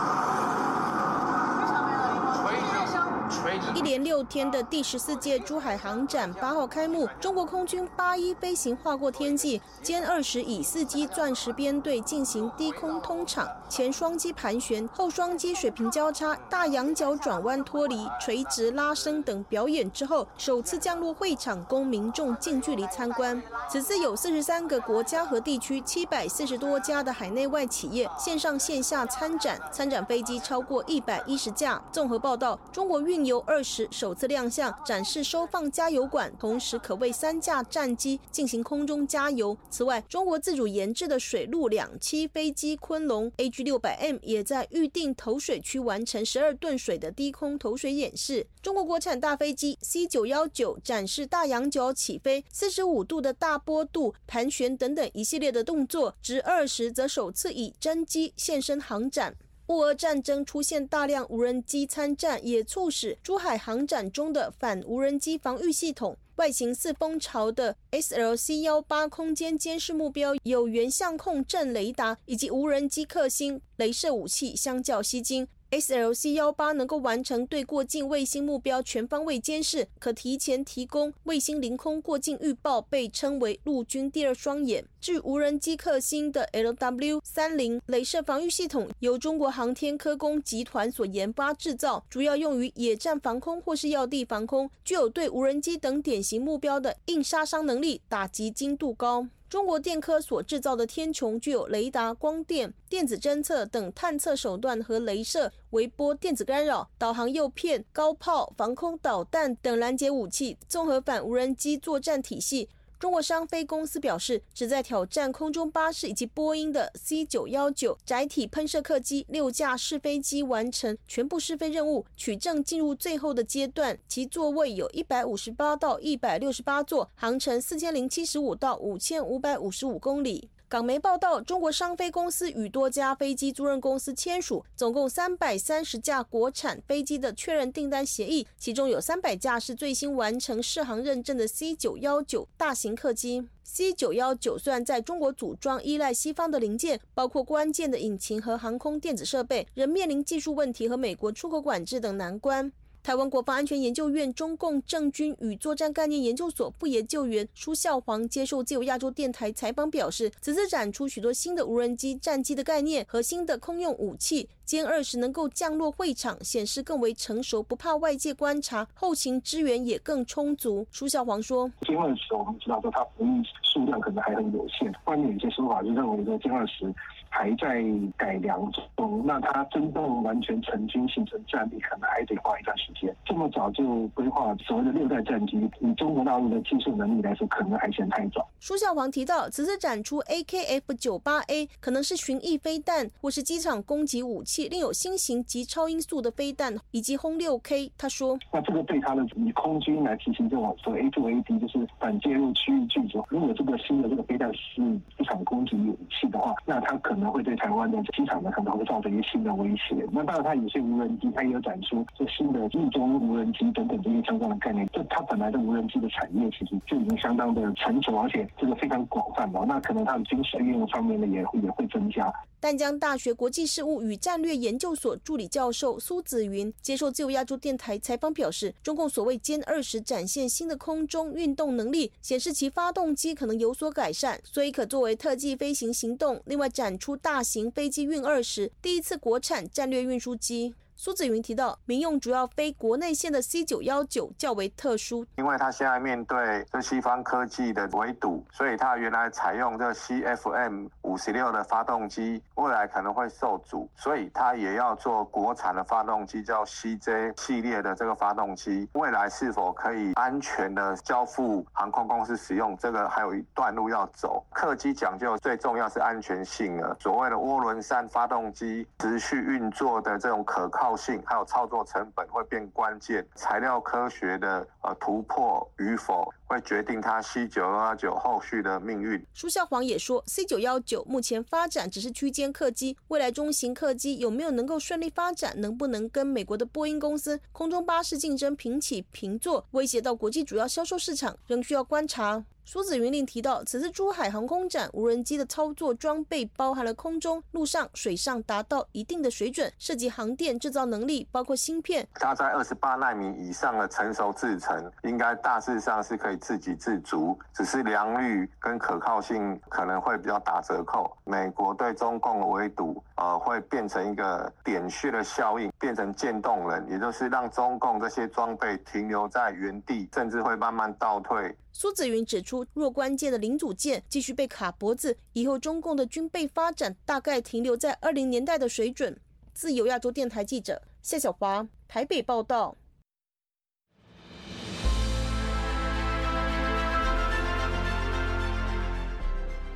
一连六天的第十四届珠海航展八号开幕，中国空军八一飞行划过天际，歼二十以四机钻石编队进行低空通场，前双机盘旋，后双机水平交叉，大仰角转弯脱离，垂直拉升等表演之后，首次降落会场，供民众近距离参观。此次有四十三个国家和地区，七百四十多家的海内外企业线上线下参展，参展飞机超过一百一十架。综合报道，中国运油二十首次亮相，展示收放加油管，同时可为三架战机进行空中加油。此外，中国自主研制的水陆两栖飞机昆龙 AG 六百 M 也在预定投水区完成十二吨水的低空投水演示。中国国产大飞机 C 九幺九展示大仰角起飞、四十五度的大波度盘旋等等一系列的动作。直二十则首次以真机现身航展。乌俄战争出现大量无人机参战，也促使珠海航展中的反无人机防御系统、外形似蜂巢的 SLC 幺八空间监视目标、有源相控阵雷达以及无人机克星、镭射武器相较吸睛。SLC 幺八能够完成对过境卫星目标全方位监视，可提前提供卫星凌空过境预报，被称为陆军第二双眼。至无人机克星的 LW 三零镭射防御系统，由中国航天科工集团所研发制造，主要用于野战防空或是要地防空，具有对无人机等典型目标的硬杀伤能力，打击精度高。中国电科所制造的天穹具有雷达、光电、电子侦测等探测手段和镭射、微波、电子干扰、导航诱骗、高炮、防空导弹等拦截武器，综合反无人机作战体系。中国商飞公司表示，旨在挑战空中巴士以及波音的 C 九幺九载体喷射客机六架试飞机完成全部试飞任务，取证进入最后的阶段。其座位有一百五十八到一百六十八座，航程四千零七十五到五千五百五十五公里。港媒报道，中国商飞公司与多家飞机租赁公司签署总共三百三十架国产飞机的确认订单协议，其中有三百架是最新完成试航认证的 C 九幺九大型客机。C 九幺九虽然在中国组装依赖西方的零件，包括关键的引擎和航空电子设备，仍面临技术问题和美国出口管制等难关。台湾国防安全研究院中共政军与作战概念研究所副研究员舒孝煌接受自由亚洲电台采访表示，此次展出许多新的无人机、战机的概念和新的空用武器，歼二十能够降落会场，显示更为成熟，不怕外界观察，后勤支援也更充足。舒孝煌说：“歼二十我们知道说它服役数量可能还很有限，外面有些说法就认为说歼二十。”还在改良中，那它真正完全成军形成战力，可能还得花一段时间。这么早就规划所谓的六代战机，以中国大陆的技术能力来说，可能还嫌太早。舒孝煌提到，此次展出 AKF 九八 A 可能是巡弋飞弹或是机场攻击武器。另有新型及超音速的飞弹以及轰六 K。他说：“那这个对他的以空军来进行这种所谓 A to A D，就是反介入区域拒止。如果这个新的这个飞弹是机场攻击武器的话，那它可可能会对台湾的机场呢可能会造成一些新的威胁。那当然，它有些无人机，它也有展出这新的逆中无人机等等这些相关的概念。这它本来的无人机的产业其实就已经相当的成熟，而且这个非常广泛了。那可能它的军事应用方面呢也会也会增加。”淡江大学国际事务与战略研究所助理教授苏子云接受自由亚洲电台采访表示，中共所谓歼二十展现新的空中运动能力，显示其发动机可能有所改善，所以可作为特技飞行行动。另外，展出大型飞机运二十第一次国产战略运输机。苏子云提到，民用主要飞国内线的 C 九幺九较为特殊，因为它现在面对这西方科技的围堵，所以它原来采用这 CFM 五十六的发动机，未来可能会受阻，所以它也要做国产的发动机，叫 CJ 系列的这个发动机，未来是否可以安全的交付航空公司使用，这个还有一段路要走。客机讲究最重要是安全性了，所谓的涡轮扇发动机持续运作的这种可靠。性还有操作成本会变关键，材料科学的呃突破与否会决定它 C 九幺九后续的命运。舒孝煌也说，C 九幺九目前发展只是区间客机，未来中型客机有没有能够顺利发展，能不能跟美国的波音公司空中巴士竞争平起平坐，威胁到国际主要销售市场，仍需要观察。苏子云另提到，此次珠海航空展，无人机的操作装备包含了空中、陆上、水上，达到一定的水准，涉及航电制造能力，包括芯片。它在二十八纳米以上的成熟制程，应该大致上是可以自给自足，只是良率跟可靠性可能会比较打折扣。美国对中共的围堵，呃，会变成一个点穴的效应，变成渐冻人，也就是让中共这些装备停留在原地，甚至会慢慢倒退。苏子云指出，若关键的零组件继续被卡脖子，以后中共的军备发展大概停留在二零年代的水准。自由亚洲电台记者夏小华台北报道。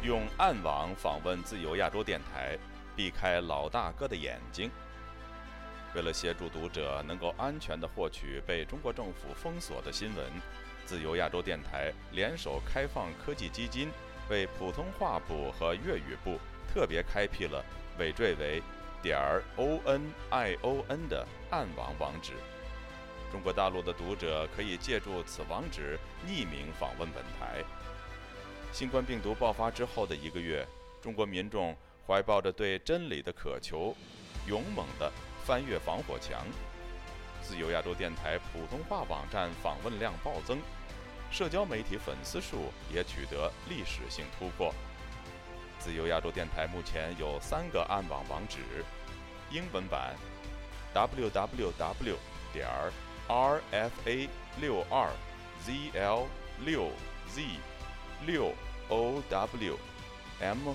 用暗网访问自由亚洲电台，避开老大哥的眼睛。为了协助读者能够安全地获取被中国政府封锁的新闻。自由亚洲电台联手开放科技基金，为普通话部和粤语部特别开辟了尾缀为点儿 o n i o n 的暗网网址。中国大陆的读者可以借助此网址匿名访问本台。新冠病毒爆发之后的一个月，中国民众怀抱着对真理的渴求，勇猛地翻越防火墙。自由亚洲电台普通话网站访问量暴增。社交媒体粉丝数也取得历史性突破。自由亚洲电台目前有三个暗网网址：英文版 www 点儿 rfa 六二 zl 六 z 六 o w m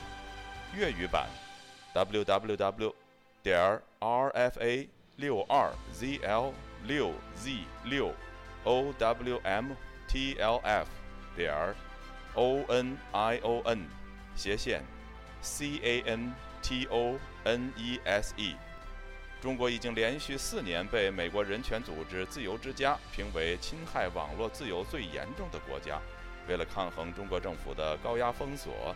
粤语版：www. 点 rfa 六二 zl 六 z 六 owm。tlf 点 onion 斜线 cantone。中国已经连续四年被美国人权组织“自由之家”评为侵害网络自由最严重的国家。为了抗衡中国政府的高压封锁，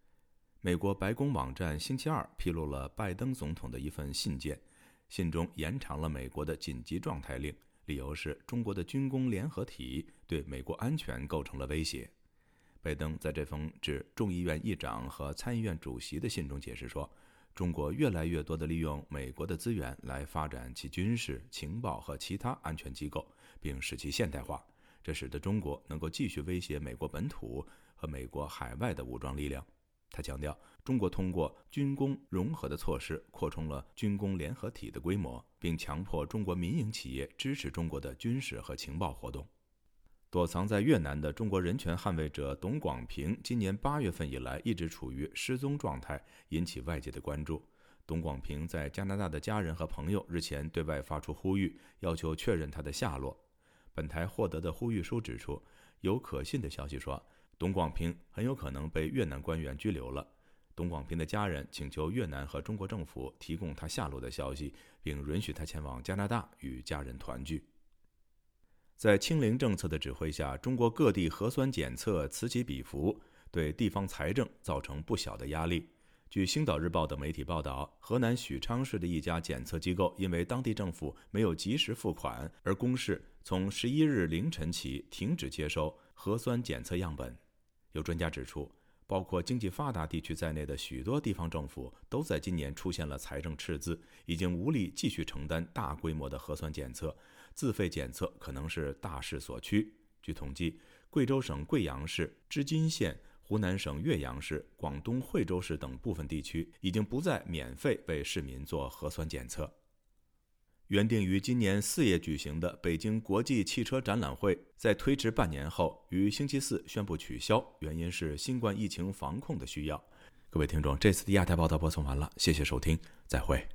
美国白宫网站星期二披露了拜登总统的一份信件，信中延长了美国的紧急状态令，理由是中国的军工联合体对美国安全构成了威胁。拜登在这封致众议院议长和参议院主席的信中解释说，中国越来越多地利用美国的资源来发展其军事、情报和其他安全机构，并使其现代化。这使得中国能够继续威胁美国本土和美国海外的武装力量。他强调，中国通过军工融合的措施扩充了军工联合体的规模，并强迫中国民营企业支持中国的军事和情报活动。躲藏在越南的中国人权捍卫者董广平，今年八月份以来一直处于失踪状态，引起外界的关注。董广平在加拿大的家人和朋友日前对外发出呼吁，要求确认他的下落。本台获得的呼吁书指出，有可信的消息说，董广平很有可能被越南官员拘留了。董广平的家人请求越南和中国政府提供他下落的消息，并允许他前往加拿大与家人团聚。在清零政策的指挥下，中国各地核酸检测此起彼伏，对地方财政造成不小的压力。据《星岛日报》等媒体报道，河南许昌市的一家检测机构因为当地政府没有及时付款，而公示从十一日凌晨起停止接收核酸检测样本。有专家指出，包括经济发达地区在内的许多地方政府都在今年出现了财政赤字，已经无力继续承担大规模的核酸检测，自费检测可能是大势所趋。据统计，贵州省贵阳市、织金县。湖南省岳阳市、广东惠州市等部分地区已经不再免费为市民做核酸检测。原定于今年四月举行的北京国际汽车展览会，在推迟半年后，于星期四宣布取消，原因是新冠疫情防控的需要。各位听众，这次的亚太报道播送完了，谢谢收听，再会。